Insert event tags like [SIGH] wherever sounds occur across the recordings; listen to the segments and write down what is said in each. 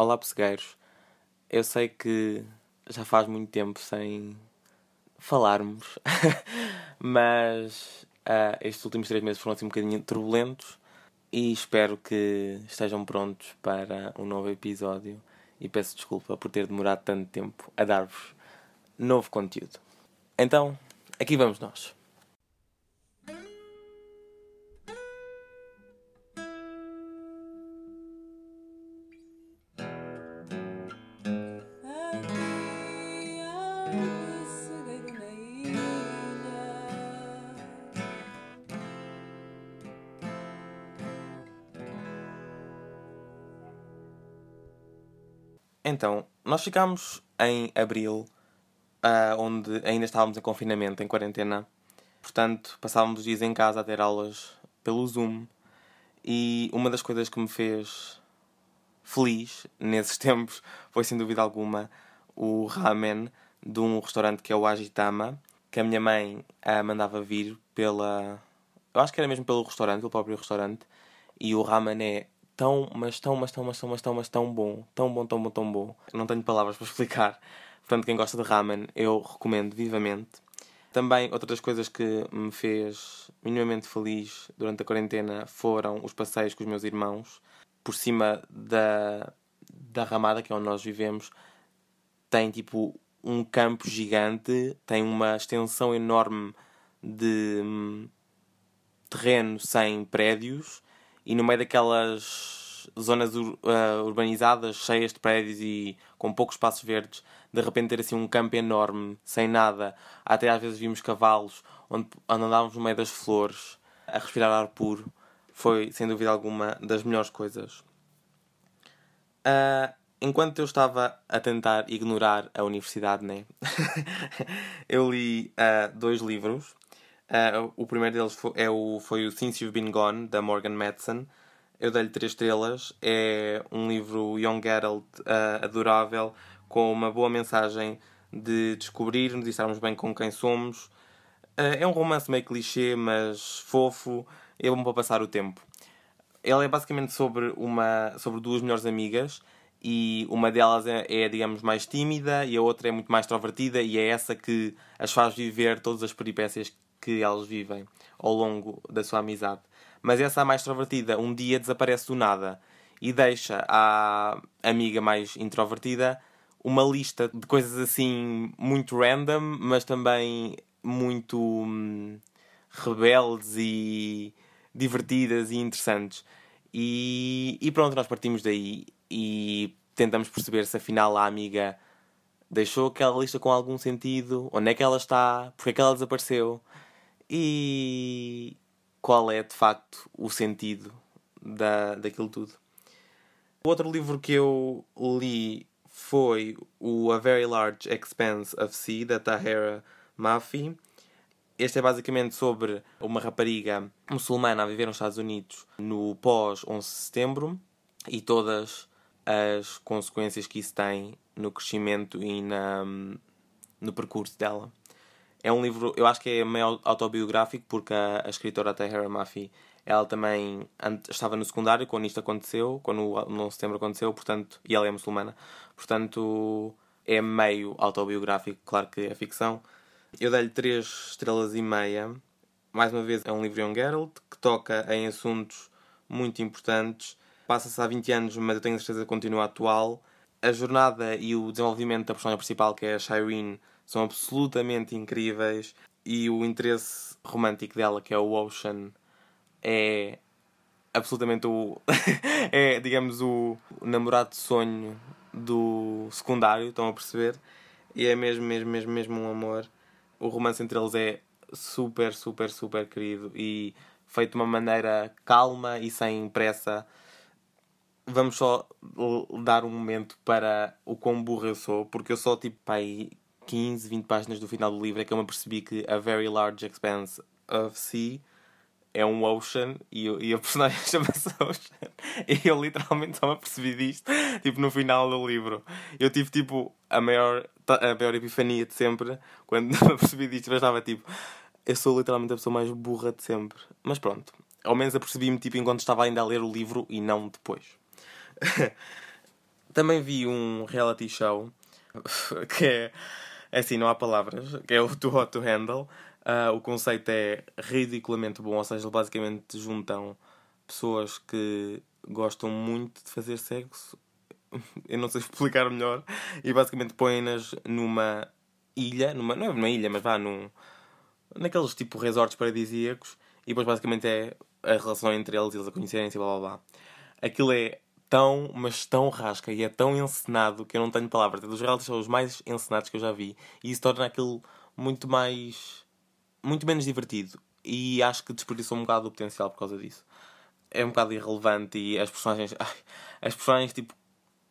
Olá, pessegueiros. Eu sei que já faz muito tempo sem falarmos, [LAUGHS] mas uh, estes últimos três meses foram assim um bocadinho turbulentos e espero que estejam prontos para um novo episódio e peço desculpa por ter demorado tanto tempo a dar-vos novo conteúdo. Então, aqui vamos nós. Então, nós ficámos em abril, uh, onde ainda estávamos em confinamento, em quarentena. Portanto, passávamos os dias em casa a ter aulas pelo Zoom. E uma das coisas que me fez feliz nesses [LAUGHS] tempos foi, sem dúvida alguma, o ramen de um restaurante que é o Agitama, que a minha mãe uh, mandava vir pela. Eu acho que era mesmo pelo restaurante, pelo próprio restaurante. E o ramen é tão, mas tão, mas tão, mas tão, mas tão, mas tão bom. Tão bom, tão bom, tão bom. Não tenho palavras para explicar. Portanto, quem gosta de ramen, eu recomendo vivamente. Também, outras coisas que me fez minimamente feliz durante a quarentena foram os passeios com os meus irmãos. Por cima da, da ramada, que é onde nós vivemos, tem tipo um campo gigante, tem uma extensão enorme de hum, terreno sem prédios e no meio daquelas zonas ur uh, urbanizadas, cheias de prédios e com poucos espaços verdes, de repente ter assim um campo enorme, sem nada, até às vezes vimos cavalos, onde, andávamos no meio das flores, a respirar ar puro, foi sem dúvida alguma das melhores coisas. Uh, enquanto eu estava a tentar ignorar a universidade, né? [LAUGHS] eu li uh, dois livros Uh, o primeiro deles foi, é o, foi o Since You've Been Gone, da Morgan Madsen. Eu dei-lhe três estrelas. É um livro young adult uh, adorável, com uma boa mensagem de descobrirmos e estarmos bem com quem somos. Uh, é um romance meio clichê, mas fofo. É bom para passar o tempo. Ele é basicamente sobre, uma, sobre duas melhores amigas e uma delas é, é, digamos, mais tímida e a outra é muito mais extrovertida e é essa que as faz viver todas as peripécias que elas vivem ao longo da sua amizade. Mas essa mais extrovertida um dia desaparece do nada e deixa à amiga mais introvertida uma lista de coisas assim muito random, mas também muito hum, rebeldes e divertidas e interessantes. E, e pronto, nós partimos daí e tentamos perceber se afinal a amiga deixou aquela lista com algum sentido, onde é que ela está, porque é que ela desapareceu e qual é de facto o sentido da, daquilo tudo. O outro livro que eu li foi o A Very Large Expanse of Sea, da Tahera Mafi. Este é basicamente sobre uma rapariga muçulmana a viver nos Estados Unidos no pós-11 de setembro e todas as consequências que isso tem no crescimento e na, no percurso dela. É um livro, eu acho que é meio autobiográfico, porque a, a escritora Tahira Mafi, ela também estava no secundário quando isto aconteceu, quando o 11 de setembro aconteceu, portanto, e ela é muçulmana. Portanto, é meio autobiográfico, claro que é ficção. Eu dei-lhe 3 estrelas e meia. Mais uma vez, é um livro Young Geralt que toca em assuntos muito importantes. Passa-se há 20 anos, mas eu tenho certeza que continua atual. A jornada e o desenvolvimento da personagem principal, que é a Shireen, são absolutamente incríveis e o interesse romântico dela, que é o Ocean, é absolutamente o. [LAUGHS] é, digamos, o namorado de sonho do secundário, estão a perceber? E é mesmo, mesmo, mesmo, mesmo um amor. O romance entre eles é super, super, super querido e feito de uma maneira calma e sem pressa. Vamos só dar um momento para o quão burro eu sou, porque eu só, tipo, pai, 15, 20 páginas do final do livro é que eu me percebi que A Very Large Expanse of Sea é um ocean e, e a personagem [LAUGHS] chama-se Ocean. E eu literalmente só me percebi disto, tipo, no final do livro. Eu tive, tipo, a maior, a maior epifania de sempre quando [LAUGHS] me percebi disto. Eu estava, tipo, eu sou literalmente a pessoa mais burra de sempre. Mas pronto, ao menos apercebi-me, tipo, enquanto estava ainda a ler o livro e não depois. [LAUGHS] Também vi um reality show que é, é assim, não há palavras, é o Too Hot to Handle. Uh, o conceito é ridiculamente bom, ou seja, basicamente juntam pessoas que gostam muito de fazer sexo, [LAUGHS] eu não sei explicar melhor, e basicamente põem-nas numa ilha, numa, não é uma ilha, mas vá num, naqueles tipo resorts paradisíacos, e depois basicamente é a relação entre eles, eles a conhecerem-se e blá blá blá. Aquilo é tão, mas tão rasca e é tão encenado que eu não tenho palavras. É dos reality shows mais encenados que eu já vi. E isso torna aquilo muito mais. muito menos divertido. E acho que desperdiçou um bocado o potencial por causa disso. É um bocado irrelevante e as personagens. [LAUGHS] Ai, as personagens tipo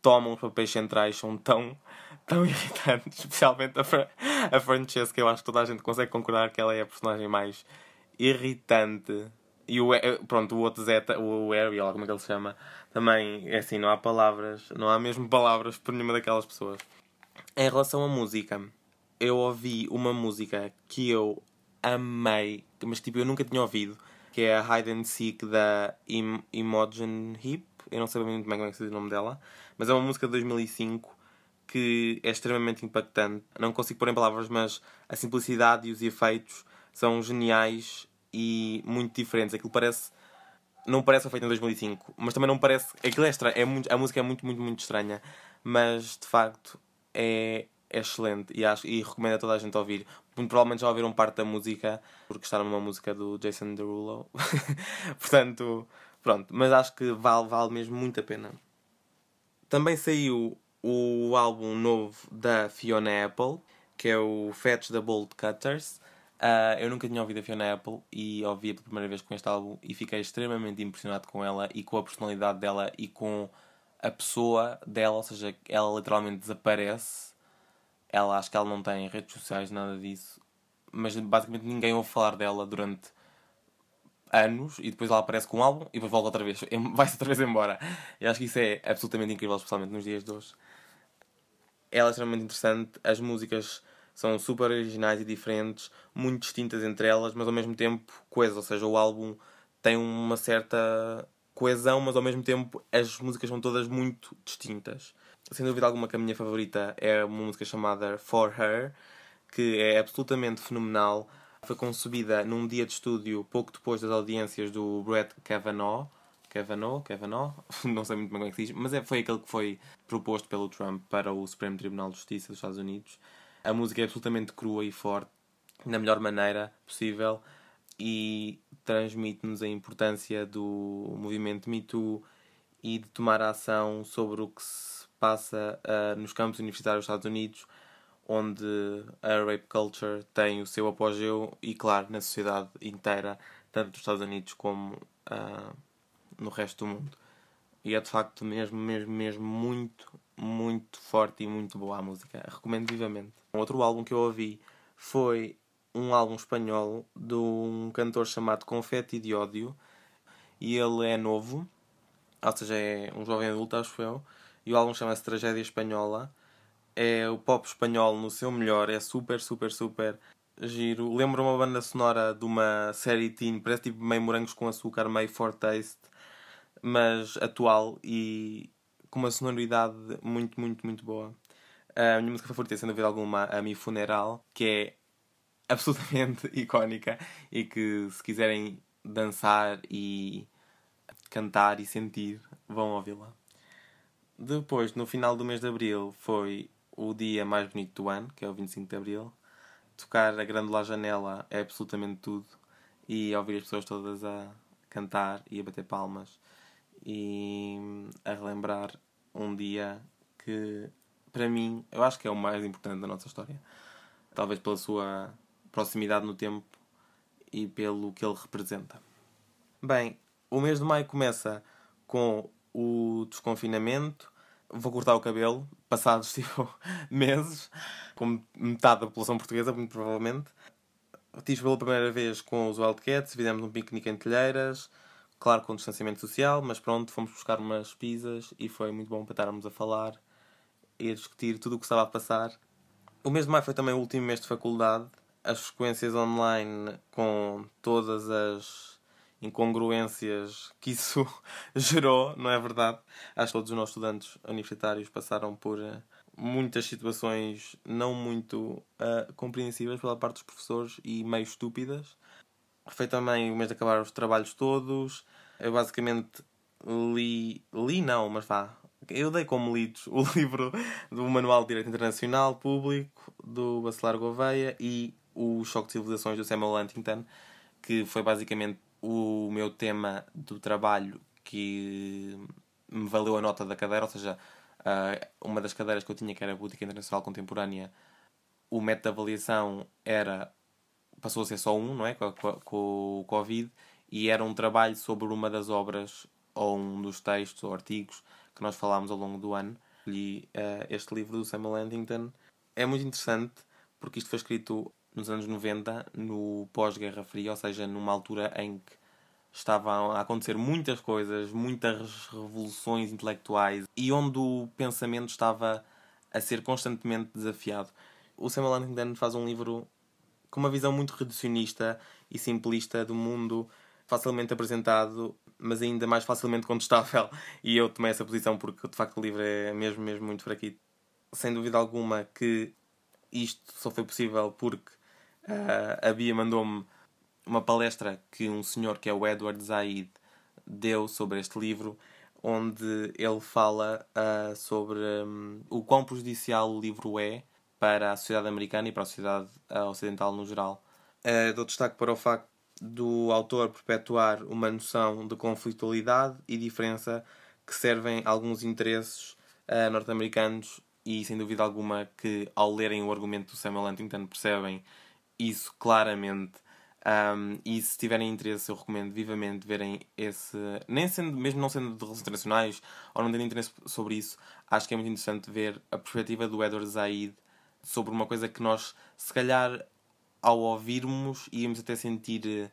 tomam os papéis centrais são tão, tão [LAUGHS] irritantes. Especialmente a, Fra a Francesca, eu acho que toda a gente consegue concordar que ela é a personagem mais irritante e o, pronto, o outro Zeta, o Ariel, como é que ele se chama, também é assim, não há palavras, não há mesmo palavras por nenhuma daquelas pessoas. Em relação à música, eu ouvi uma música que eu amei, mas tipo, eu nunca tinha ouvido, que é a Hide and Seek da Im Imogen Heap. Eu não sei muito bem como é que se diz o nome dela, mas é uma música de 2005 que é extremamente impactante. Não consigo pôr em palavras, mas a simplicidade e os efeitos são geniais e muito diferentes. Aquilo parece. Não parece feito em 2005, mas também não parece. Aquilo é estranho. É muito, a música é muito, muito, muito estranha, mas de facto é, é excelente e, acho, e recomendo a toda a gente ouvir. Muito provavelmente já ouviram parte da música, porque está numa música do Jason Derulo. [LAUGHS] Portanto, pronto. Mas acho que vale, vale mesmo muito a pena. Também saiu o álbum novo da Fiona Apple, que é o Fetch the Bolt Cutters. Uh, eu nunca tinha ouvido a Fiona Apple e ouvi pela primeira vez com este álbum e fiquei extremamente impressionado com ela e com a personalidade dela e com a pessoa dela, ou seja, ela literalmente desaparece. Ela acho que ela não tem redes sociais, nada disso, mas basicamente ninguém ouve falar dela durante anos e depois ela aparece com um álbum e depois volta outra vez, vai-se outra vez embora. E acho que isso é absolutamente incrível, especialmente nos dias de hoje. Ela é extremamente interessante, as músicas são super originais e diferentes, muito distintas entre elas, mas ao mesmo tempo coesas, ou seja, o álbum tem uma certa coesão, mas ao mesmo tempo as músicas são todas muito distintas. Sem dúvida alguma que a minha favorita é uma música chamada For Her, que é absolutamente fenomenal. Foi concebida num dia de estúdio pouco depois das audiências do Brett Kavanaugh, Kavanaugh, Kavanaugh, [LAUGHS] não sei muito bem como é que se diz, mas é, foi aquele que foi proposto pelo Trump para o Supremo Tribunal de Justiça dos Estados Unidos. A música é absolutamente crua e forte, da melhor maneira possível, e transmite-nos a importância do movimento Me Too e de tomar ação sobre o que se passa uh, nos campos universitários dos Estados Unidos, onde a rape culture tem o seu apogeu e, claro, na sociedade inteira, tanto nos Estados Unidos como uh, no resto do mundo. E é de facto mesmo, mesmo, mesmo muito, muito forte e muito boa a música. Recomendo vivamente. Outro álbum que eu ouvi foi um álbum espanhol de um cantor chamado Confetti de Ódio. E ele é novo, ou seja, é um jovem adulto, acho eu. E o álbum chama-se Tragédia Espanhola. É o pop espanhol no seu melhor, é super, super, super giro. Lembra uma banda sonora de uma série teen, parece tipo meio morangos com açúcar, meio for taste, mas atual e com uma sonoridade muito, muito, muito boa. A minha música favorita é, sem dúvida alguma, a Mi Funeral, que é [LAUGHS] absolutamente icónica e que, se quiserem dançar e cantar e sentir, vão ouvi-la. Depois, no final do mês de abril, foi o dia mais bonito do ano, que é o 25 de abril. Tocar a grande janela é absolutamente tudo. E ouvir as pessoas todas a cantar e a bater palmas e a relembrar um dia que, para mim, eu acho que é o mais importante da nossa história. Talvez pela sua proximidade no tempo e pelo que ele representa. Bem, o mês de maio começa com o desconfinamento. Vou cortar o cabelo, passados [LAUGHS] tipo, meses, como metade da população portuguesa, muito provavelmente. Estive pela primeira vez com os Wildcats, fizemos um piquenique em telheiras, claro com distanciamento social, mas pronto, fomos buscar umas pizzas e foi muito bom para estarmos a falar e a discutir tudo o que estava a passar. O mês de maio foi também o último mês de faculdade, as frequências online com todas as incongruências que isso [LAUGHS] gerou, não é verdade? Acho que todos os nossos estudantes universitários passaram por uh, muitas situações não muito uh, compreensíveis pela parte dos professores e meio estúpidas. Foi também o mês de acabar os trabalhos todos. Eu basicamente li. li não, mas vá. Eu dei como lidos o [LAUGHS] livro do Manual de Direito Internacional Público do Bacelar Gouveia e o Choque de Civilizações do Samuel Huntington, que foi basicamente o meu tema do trabalho que me valeu a nota da cadeira, ou seja, Uh, uma das cadeiras que eu tinha, que era Política Internacional Contemporânea, o método de avaliação era passou a ser só um, não é? Com, com, com, o Covid, e era um trabalho sobre uma das obras ou um dos textos ou artigos que nós falámos ao longo do ano. Uh, este livro do Samuel Huntington é muito interessante porque isto foi escrito nos anos 90, no pós-Guerra Fria, ou seja, numa altura em que estavam a acontecer muitas coisas, muitas revoluções intelectuais e onde o pensamento estava a ser constantemente desafiado. O Samuel Huntington faz um livro com uma visão muito reducionista e simplista do mundo, facilmente apresentado, mas ainda mais facilmente contestável. [LAUGHS] E eu tomei essa posição porque de facto o livro é mesmo, mesmo muito fraquito. Sem dúvida alguma que isto só foi possível porque uh, a Bia mandou-me uma palestra que um senhor que é o Edward Zaid deu sobre este livro, onde ele fala uh, sobre um, o quão prejudicial o livro é para a sociedade americana e para a sociedade uh, ocidental no geral. Uh, dou destaque para o facto do autor perpetuar uma noção de conflitualidade e diferença que servem alguns interesses uh, norte-americanos e sem dúvida alguma que ao lerem o argumento do Samuel Huntington percebem isso claramente um, e se tiverem interesse, eu recomendo vivamente verem esse. Nem sendo, mesmo não sendo de relações internacionais ou não tendo interesse sobre isso, acho que é muito interessante ver a perspectiva do Edward Zaid sobre uma coisa que nós, se calhar, ao ouvirmos, íamos até sentir eh,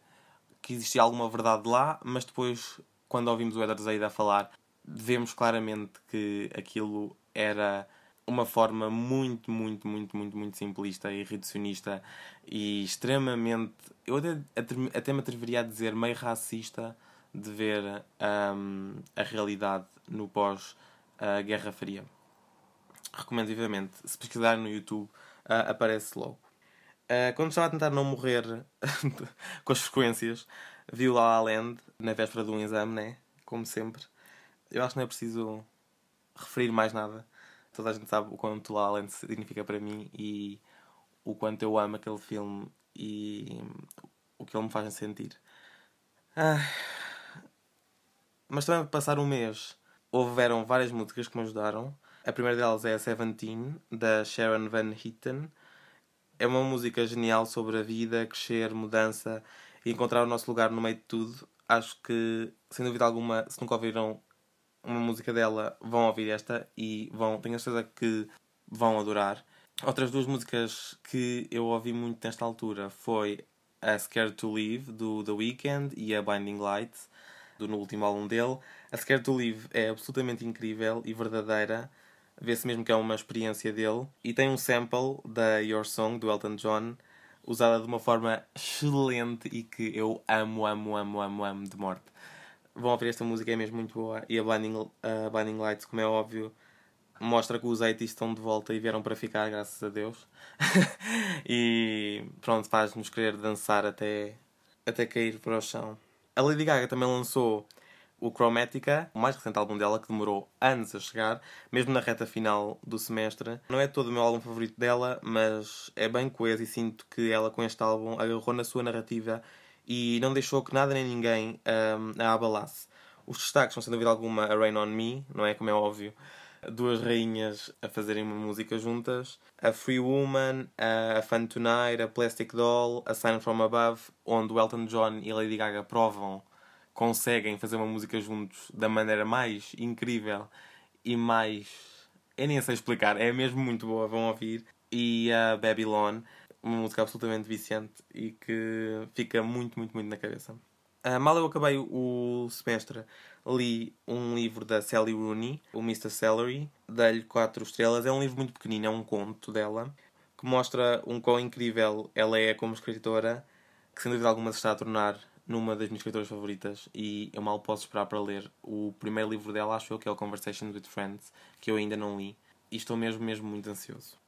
que existia alguma verdade lá, mas depois, quando ouvimos o Zaid a falar, vemos claramente que aquilo era uma forma muito, muito, muito, muito, muito simplista e reducionista e extremamente. Eu até, até me atreveria a dizer meio racista de ver um, a realidade no pós-Guerra Fria. Recomendo vivamente. Se pesquisar no YouTube, uh, aparece logo. Uh, quando estava a tentar não morrer [LAUGHS] com as frequências, vi o La La Land na véspera de um exame, né? Como sempre. Eu acho que não é preciso referir mais nada toda a gente sabe o quanto La La Land significa para mim e o quanto eu amo aquele filme e o que ele me faz sentir. Ah. Mas também passar um mês houveram várias músicas que me ajudaram. A primeira delas é a Seventeen, da Sharon Van Eaton. É uma música genial sobre a vida, crescer, mudança e encontrar o nosso lugar no meio de tudo. Acho que, sem dúvida alguma, se nunca ouviram uma música dela, vão ouvir esta e vão, tenho a certeza que vão adorar. Outras duas músicas que eu ouvi muito nesta altura foi a Scared to Leave do The Weeknd e a Binding Lights do no último álbum dele. A Scared to Leave é absolutamente incrível e verdadeira. Vê-se mesmo que é uma experiência dele. E tem um sample da Your Song do Elton John usada de uma forma excelente e que eu amo, amo, amo, amo, amo de morte vão ouvir esta música, é mesmo muito boa. E a Blinding, a Blinding Lights, como é óbvio, mostra que os 80 estão de volta e vieram para ficar, graças a Deus. [LAUGHS] e pronto, faz-nos querer dançar até, até cair para o chão. A Lady Gaga também lançou o Chromatica, o mais recente álbum dela, que demorou anos a chegar, mesmo na reta final do semestre. Não é todo o meu álbum favorito dela, mas é bem coeso e sinto que ela com este álbum agarrou na sua narrativa e não deixou que nada nem ninguém um, a abalasse. Os destaques são, sem dúvida alguma, a Rain on Me, não é? Como é óbvio. Duas rainhas a fazerem uma música juntas. A Free Woman, a Fun Tonight, a Plastic Doll, a Sign From Above, onde Elton John e Lady Gaga provam, conseguem fazer uma música juntos da maneira mais incrível e mais. Eu nem sei explicar, é mesmo muito boa, vão ouvir. E a Babylon uma música absolutamente viciante e que fica muito, muito, muito na cabeça. Uh, mal eu acabei o semestre, li um livro da Sally Rooney, o Mr. Celery, dei-lhe 4 estrelas. É um livro muito pequenino, é um conto dela, que mostra um quão incrível ela é como escritora, que sem dúvida alguma se está a tornar numa das minhas escritoras favoritas e eu mal posso esperar para ler o primeiro livro dela, acho eu, que é o Conversations with Friends, que eu ainda não li e estou mesmo, mesmo muito ansioso.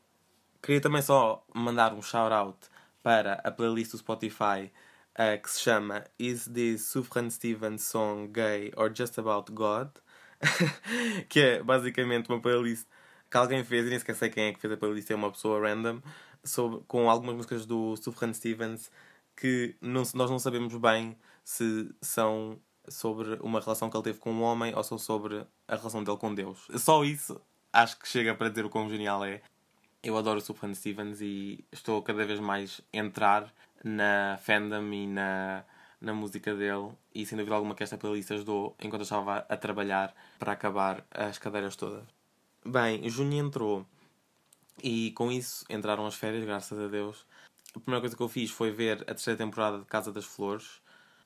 Queria também só mandar um shout-out para a playlist do Spotify uh, que se chama Is This Sufjan Stevens Song Gay or Just About God? [LAUGHS] que é basicamente uma playlist que alguém fez, e nem sequer sei quem é que fez a playlist, é uma pessoa random, sobre, com algumas músicas do Sufjan Stevens que não, nós não sabemos bem se são sobre uma relação que ele teve com um homem ou são sobre a relação dele com Deus. Só isso acho que chega para dizer o quão genial é. Eu adoro o Sufjan Stevens e estou cada vez mais a entrar na fandom e na, na música dele e sem dúvida alguma que esta playlist ajudou enquanto eu estava a trabalhar para acabar as cadeiras todas. Bem, junho entrou e com isso entraram as férias, graças a Deus. A primeira coisa que eu fiz foi ver a terceira temporada de Casa das Flores.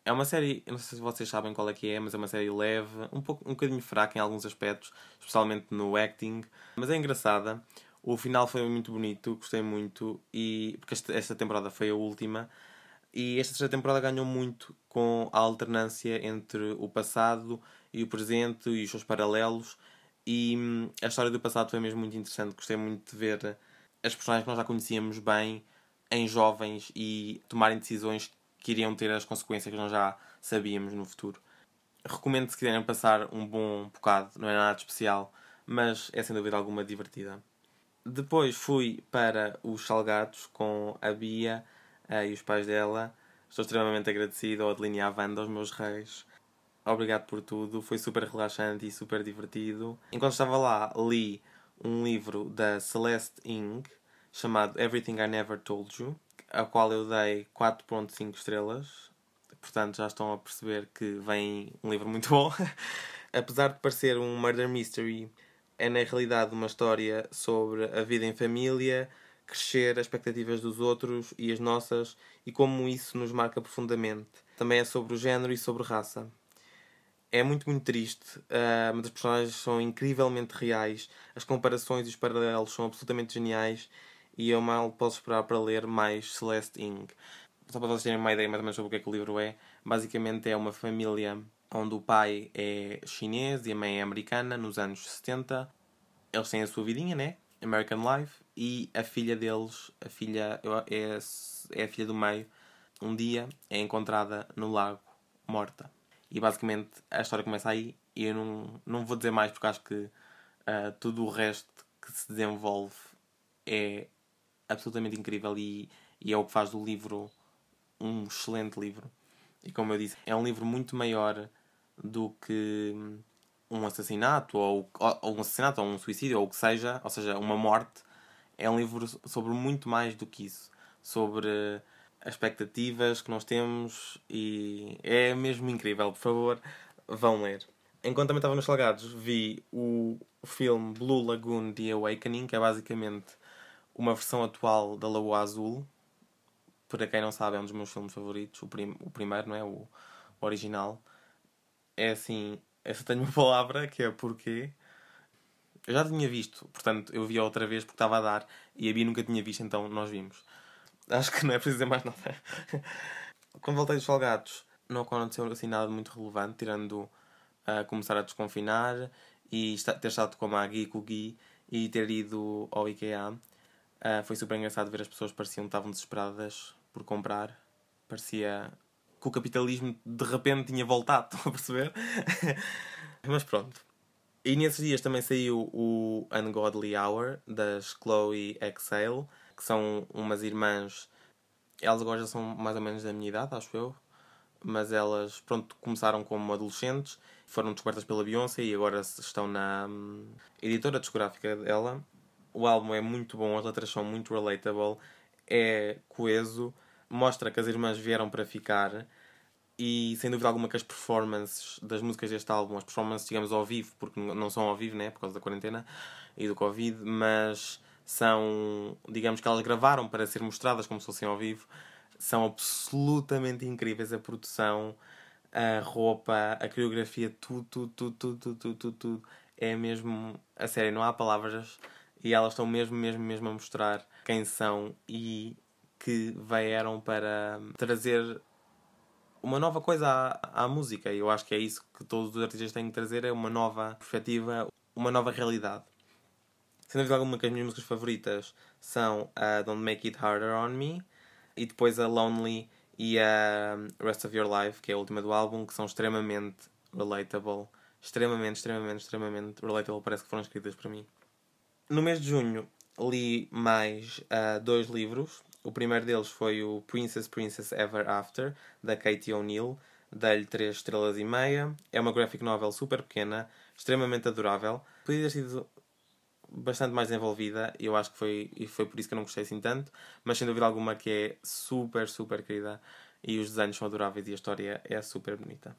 É uma série, não sei se vocês sabem qual é que é, mas é uma série leve, um, pouco, um bocadinho fraca em alguns aspectos, especialmente no acting, mas é engraçada. O final foi muito bonito, gostei muito, e porque esta, esta temporada foi a última. E esta terceira temporada ganhou muito com a alternância entre o passado e o presente e os seus paralelos. E hum, a história do passado foi mesmo muito interessante. Gostei muito de ver as personagens que nós já conhecíamos bem em jovens e tomarem decisões que iriam ter as consequências que nós já sabíamos no futuro. Recomendo se quiserem passar um bom bocado, não é nada especial, mas é sem dúvida alguma divertida. Depois fui para os Salgados com a Bia uh, e os pais dela. Estou extremamente agradecido ao Adeline e à Wanda, aos meus reis. Obrigado por tudo, foi super relaxante e super divertido. Enquanto estava lá, li um livro da Celeste Ing chamado Everything I Never Told You, a qual eu dei 4.5 estrelas. Portanto, já estão a perceber que vem um livro muito bom. [LAUGHS] Apesar de parecer um murder mystery, é na realidade uma história sobre a vida em família, crescer, as expectativas dos outros e as nossas e como isso nos marca profundamente. Também é sobre o género e sobre raça. É muito, muito triste, uh, mas as personagens são incrivelmente reais, as comparações e os paralelos são absolutamente geniais e eu mal posso esperar para ler mais Celeste Ing. Só para vocês terem uma ideia mais ou menos sobre o que é que o livro é, basicamente é uma família onde o pai é chinês e a mãe é americana, nos anos 70. Eles têm a sua vidinha, né? American Life. E a filha deles, a filha é, é a filha do meio, um dia é encontrada no lago, morta. E basicamente a história começa aí. E eu não, não vou dizer mais porque acho que uh, tudo o resto que se desenvolve é absolutamente incrível e, e é o que faz do livro um excelente livro. E como eu disse, é um livro muito maior do que um assassinato ou, ou um assassinato ou um suicídio ou o que seja, ou seja, uma morte. É um livro sobre muito mais do que isso, sobre as expectativas que nós temos e é mesmo incrível. Por favor, vão ler. Enquanto também estava nos Salgados, vi o filme Blue Lagoon The Awakening, que é basicamente uma versão atual da Lagoa Azul. Para quem não sabe, é um dos meus filmes favoritos. O, prim o primeiro, não é? O, o original. É assim, essa tenho uma [LAUGHS] palavra que é porque eu já tinha visto, portanto eu vi outra vez porque estava a dar e a Bia nunca tinha visto, então nós vimos. Acho que não é preciso dizer mais nada. [LAUGHS] Quando voltei dos Salgados, não aconteceu assim nada muito relevante, tirando a uh, começar a desconfinar e ter estado com a Maggie e com o Gui e ter ido ao IKEA. Uh, foi super engraçado ver as pessoas pareciam que estavam desesperadas por comprar. Parecia que o capitalismo de repente tinha voltado, [LAUGHS] estão a perceber? Mas pronto. E nesses dias também saiu o Ungodly Hour das Chloe Exhale, que são umas irmãs. Elas agora já são mais ou menos da minha idade, acho eu. Mas elas, pronto, começaram como adolescentes, foram descobertas pela Beyoncé e agora estão na hum, editora discográfica dela o álbum é muito bom, as letras são muito relatable, é coeso, mostra que as irmãs vieram para ficar e sem dúvida alguma que as performances das músicas deste álbum, as performances, digamos, ao vivo, porque não são ao vivo, né, por causa da quarentena e do Covid, mas são, digamos que elas gravaram para ser mostradas como se fossem ao vivo, são absolutamente incríveis a produção, a roupa, a coreografia, tudo, tudo, tudo, tudo, tudo, tudo, tudo. É mesmo, a sério, não há palavras e elas estão mesmo, mesmo, mesmo a mostrar quem são e que vieram para trazer uma nova coisa à, à música. E eu acho que é isso que todos os artistas têm que trazer, é uma nova perspectiva, uma nova realidade. Sem dúvida alguma que as minhas músicas favoritas são a Don't Make It Harder On Me e depois a Lonely e a Rest of Your Life, que é a última do álbum, que são extremamente relatable. Extremamente, extremamente, extremamente relatable. Parece que foram escritas para mim. No mês de junho li mais uh, dois livros. O primeiro deles foi o Princess Princess Ever After, da Katie O'Neill. Dei-lhe 3 estrelas e meia. É uma graphic novel super pequena, extremamente adorável. Podia ter sido bastante mais desenvolvida e eu acho que foi, e foi por isso que eu não gostei assim tanto, mas sem dúvida alguma que é super, super querida e os desenhos são adoráveis e a história é super bonita.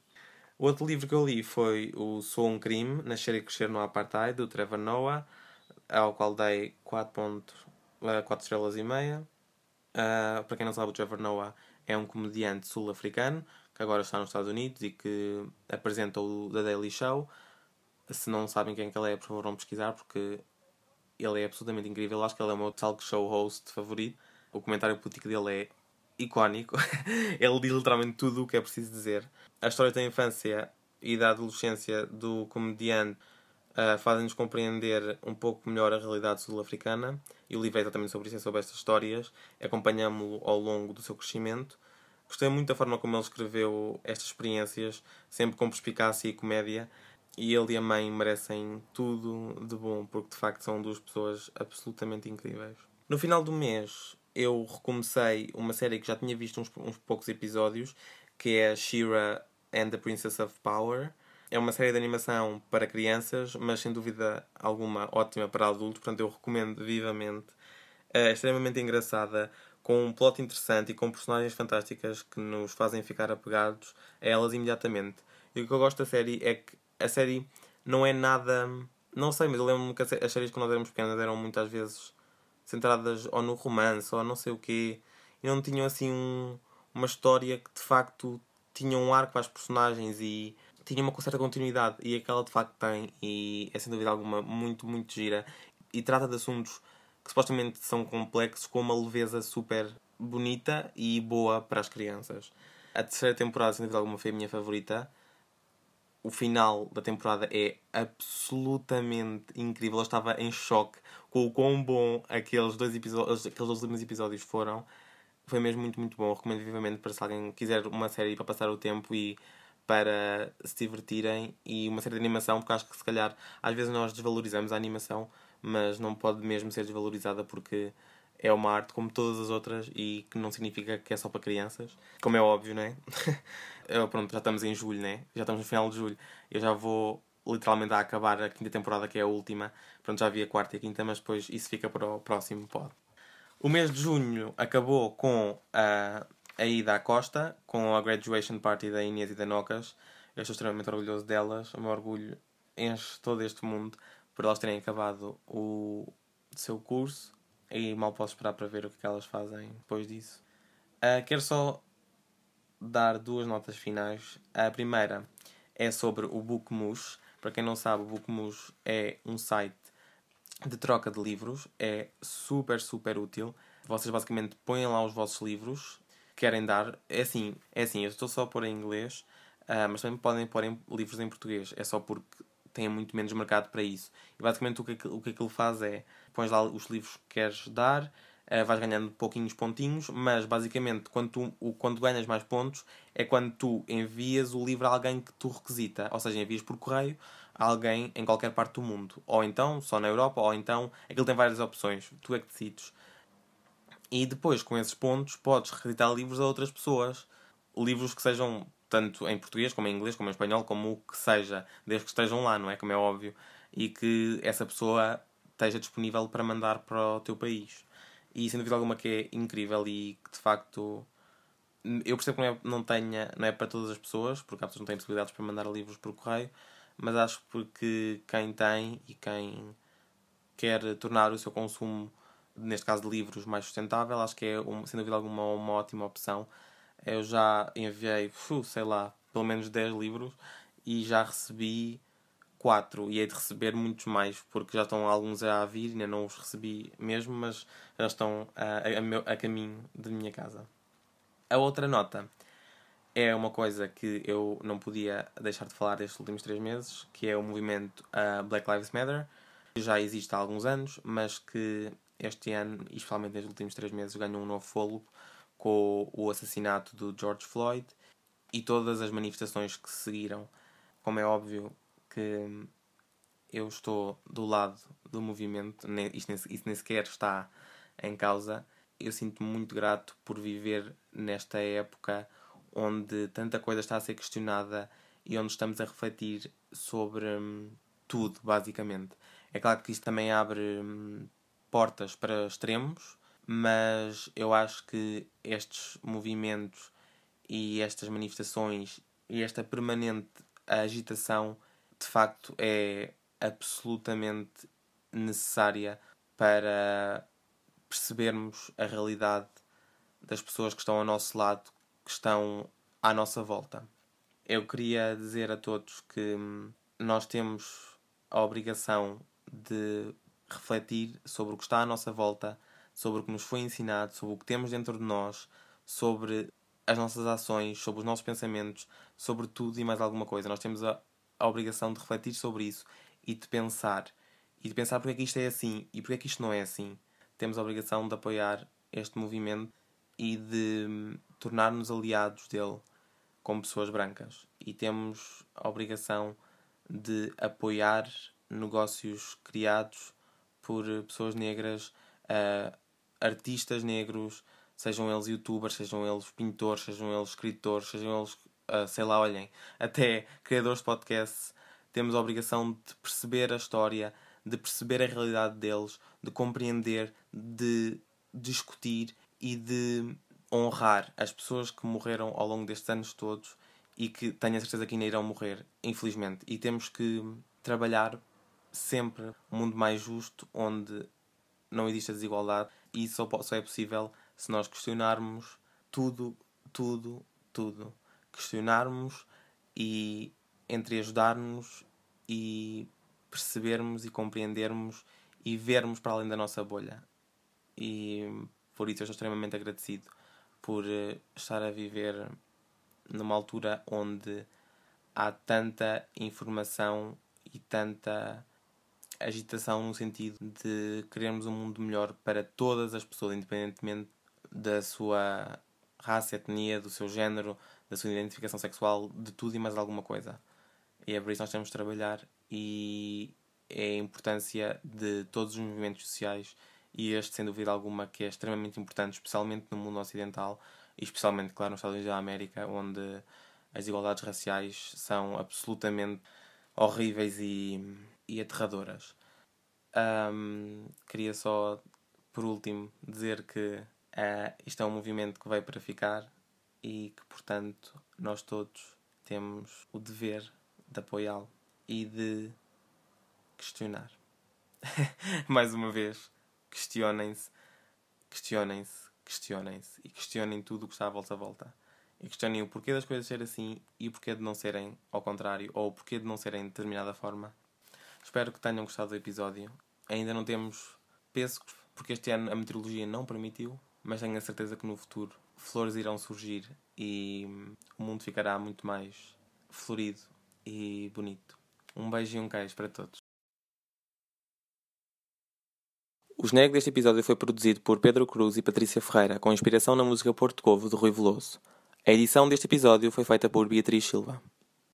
O outro livro que eu li foi o Sou um Crime, Nascer e Crescer no Apartheid, do Trevor Noah, ao qual dei 4, pontos, 4 estrelas e meia. Uh, para quem não sabe, o Trevor Noah é um comediante sul-africano que agora está nos Estados Unidos e que apresenta o The Daily Show. Se não sabem quem é que ele é, por favor, vão pesquisar porque ele é absolutamente incrível. Acho que ele é o meu talk show host favorito. O comentário político dele é icónico. [LAUGHS] ele diz literalmente tudo o que é preciso dizer. A história da infância e da adolescência do comediante uh, fazem-nos compreender um pouco melhor a realidade sul-africana. E o livro é exatamente sobre isso, é sobre estas histórias. Acompanhamos-lo ao longo do seu crescimento. Gostei muito da forma como ele escreveu estas experiências, sempre com perspicácia e comédia. E ele e a mãe merecem tudo de bom, porque de facto são duas pessoas absolutamente incríveis. No final do mês, eu recomecei uma série que já tinha visto uns, uns poucos episódios, que é Shira and the Princess of Power. É uma série de animação para crianças, mas sem dúvida alguma ótima para adultos, portanto eu recomendo vivamente. É extremamente engraçada, com um plot interessante e com personagens fantásticas que nos fazem ficar apegados a elas imediatamente. E o que eu gosto da série é que a série não é nada. Não sei, mas eu lembro-me que as séries quando nós éramos pequenas eram muitas vezes centradas ou no romance ou não sei o quê e não tinham assim um, uma história que de facto tinha um arco para as personagens e tinha uma certa continuidade e aquela de facto tem e é sem dúvida alguma muito, muito gira e trata de assuntos que supostamente são complexos com uma leveza super bonita e boa para as crianças. A terceira temporada, sem dúvida alguma, foi a minha favorita o final da temporada é absolutamente incrível. Eu estava em choque com o quão bom aqueles dois, episódios, aqueles dois últimos episódios foram. Foi mesmo muito, muito bom. Eu recomendo vivamente para se alguém quiser uma série para passar o tempo e para se divertirem e uma de animação, porque acho que se calhar às vezes nós desvalorizamos a animação, mas não pode mesmo ser desvalorizada porque é uma arte como todas as outras e que não significa que é só para crianças, como é óbvio, não é? [LAUGHS] Eu, pronto, já estamos em julho, né? Já estamos no final de julho. Eu já vou literalmente a acabar a quinta temporada, que é a última. Pronto, já vi a quarta e a quinta, mas depois isso fica para o próximo pod. O mês de junho acabou com a, a ida à costa, com a graduation party da Inês e da Nocas. Eu estou extremamente orgulhoso delas. O meu orgulho enche todo este mundo por elas terem acabado o seu curso e mal posso esperar para ver o que elas fazem depois disso. Uh, quero só dar duas notas finais. A primeira é sobre o Bookmush. Para quem não sabe, o Bookmush é um site de troca de livros. É super, super útil. Vocês basicamente põem lá os vossos livros querem dar. É assim, é assim eu estou só a pôr em inglês, uh, mas também podem pôr em, livros em português. É só porque tem muito menos mercado para isso. E basicamente o que, o que aquilo faz é pões lá os livros que queres dar, uh, vais ganhando pouquinhos pontinhos, mas basicamente quando, tu, o, quando ganhas mais pontos é quando tu envias o livro a alguém que tu requisita, ou seja, envias por correio a alguém em qualquer parte do mundo, ou então só na Europa, ou então aquilo tem várias opções, tu é que decides. E depois, com esses pontos, podes requisitar livros a outras pessoas, livros que sejam tanto em português, como em inglês, como em espanhol, como o que seja, desde que estejam lá, não é? Como é óbvio. E que essa pessoa esteja disponível para mandar para o teu país. E sem dúvida alguma que é incrível e que de facto eu percebo que não é, não, tenha, não é para todas as pessoas, porque há pessoas que não têm possibilidades para mandar livros por correio, mas acho porque quem tem e quem quer tornar o seu consumo, neste caso de livros, mais sustentável, acho que é, um, sem dúvida alguma, uma ótima opção. Eu já enviei, sei lá, pelo menos 10 livros e já recebi 4 e hei de receber muitos mais porque já estão alguns a vir, ainda não os recebi mesmo, mas já estão a, a, a, caminho de minha casa. A outra nota é uma coisa que eu não podia deixar de falar destes últimos três meses, que é o movimento uh, Black Lives Matter, que já existe há alguns anos, mas que este ano, e especialmente nos últimos três meses, ganhou um novo fôlego com o assassinato do George Floyd e todas as manifestações que seguiram. Como é óbvio que eu estou do lado do movimento, isto nem, nem sequer está em causa. Eu sinto-me muito grato por viver nesta época onde tanta coisa está a ser questionada e onde estamos a refletir sobre hum, tudo, basicamente. É claro que isto também abre hum, portas para extremos, mas eu acho que estes movimentos e estas manifestações e esta permanente agitação de facto é absolutamente necessária para percebermos a realidade das pessoas que estão ao nosso lado, que estão à nossa volta. Eu queria dizer a todos que hum, nós temos a obrigação de refletir sobre o que está à nossa volta, sobre o que nos foi ensinado, sobre o que temos dentro de nós, sobre as nossas ações, sobre os nossos pensamentos, sobre tudo e mais alguma coisa. Nós temos a, a obrigação de refletir sobre isso e de pensar. E de pensar porque é que isto é assim e porque é que isto não é assim. Temos a obrigação de apoiar este movimento e de hum, tornar-nos aliados dele como pessoas brancas. E temos a obrigação de apoiar negócios criados por pessoas negras, uh, artistas negros, sejam eles youtubers, sejam eles pintores, sejam eles escritores, sejam eles, uh, sei lá, olhem, [LAUGHS] até criadores de podcasts, temos a obrigação de perceber a história, de perceber a realidade deles, de compreender, de discutir e de honrar as pessoas que morreram ao longo destes anos todos e que tenho a certeza que ainda irão morrer, infelizmente. E temos que trabalhar sempre um mundo mais justo, onde não existe a desigualdade, e isso só, é possível se nós questionarmos tudo, tudo, tudo. Questionarmos e entre ajudar-nos e percebermos e compreendermos e vermos para além da nossa bolha. E por isso eu estou extremamente agradecido por eh, estar a viver numa altura onde há tanta informação e tanta agitação no sentido de querermos um mundo melhor para todas as pessoas, independentemente da sua raça, etnia, do seu género, da sua identificação sexual, de tudo e mais alguma coisa. E é por isso que nós temos de trabalhar e é a importância de todos os movimentos sociais e este, sem dúvida alguma, que é extremamente importante, especialmente no mundo ocidental e especialmente, claro, nos Estados Unidos da América, onde as desigualdades raciais são absolutamente horríveis e, e aterradoras. Um, queria só, por último, dizer que uh, isto é um movimento que veio para ficar e que, portanto, nós todos temos o dever de apoiá-lo e de questionar. [LAUGHS] Mais uma vez, questionem-se, questionem-se, questionem-se e questionem tudo o que está à vossa volta. E questionem o porquê das coisas serem assim e o porquê de não serem ao contrário ou o porquê de não serem de determinada forma. Espero que tenham gostado do episódio. Ainda não temos pêssegos, porque este ano a meteorologia não permitiu, mas tenho a certeza que no futuro flores irão surgir e o mundo ficará muito mais florido e bonito. Um beijo e um queijo para todos. O genérico deste episódio foi produzido por Pedro Cruz e Patrícia Ferreira, com inspiração na música Porto Covo de Rui Veloso. A edição deste episódio foi feita por Beatriz Silva.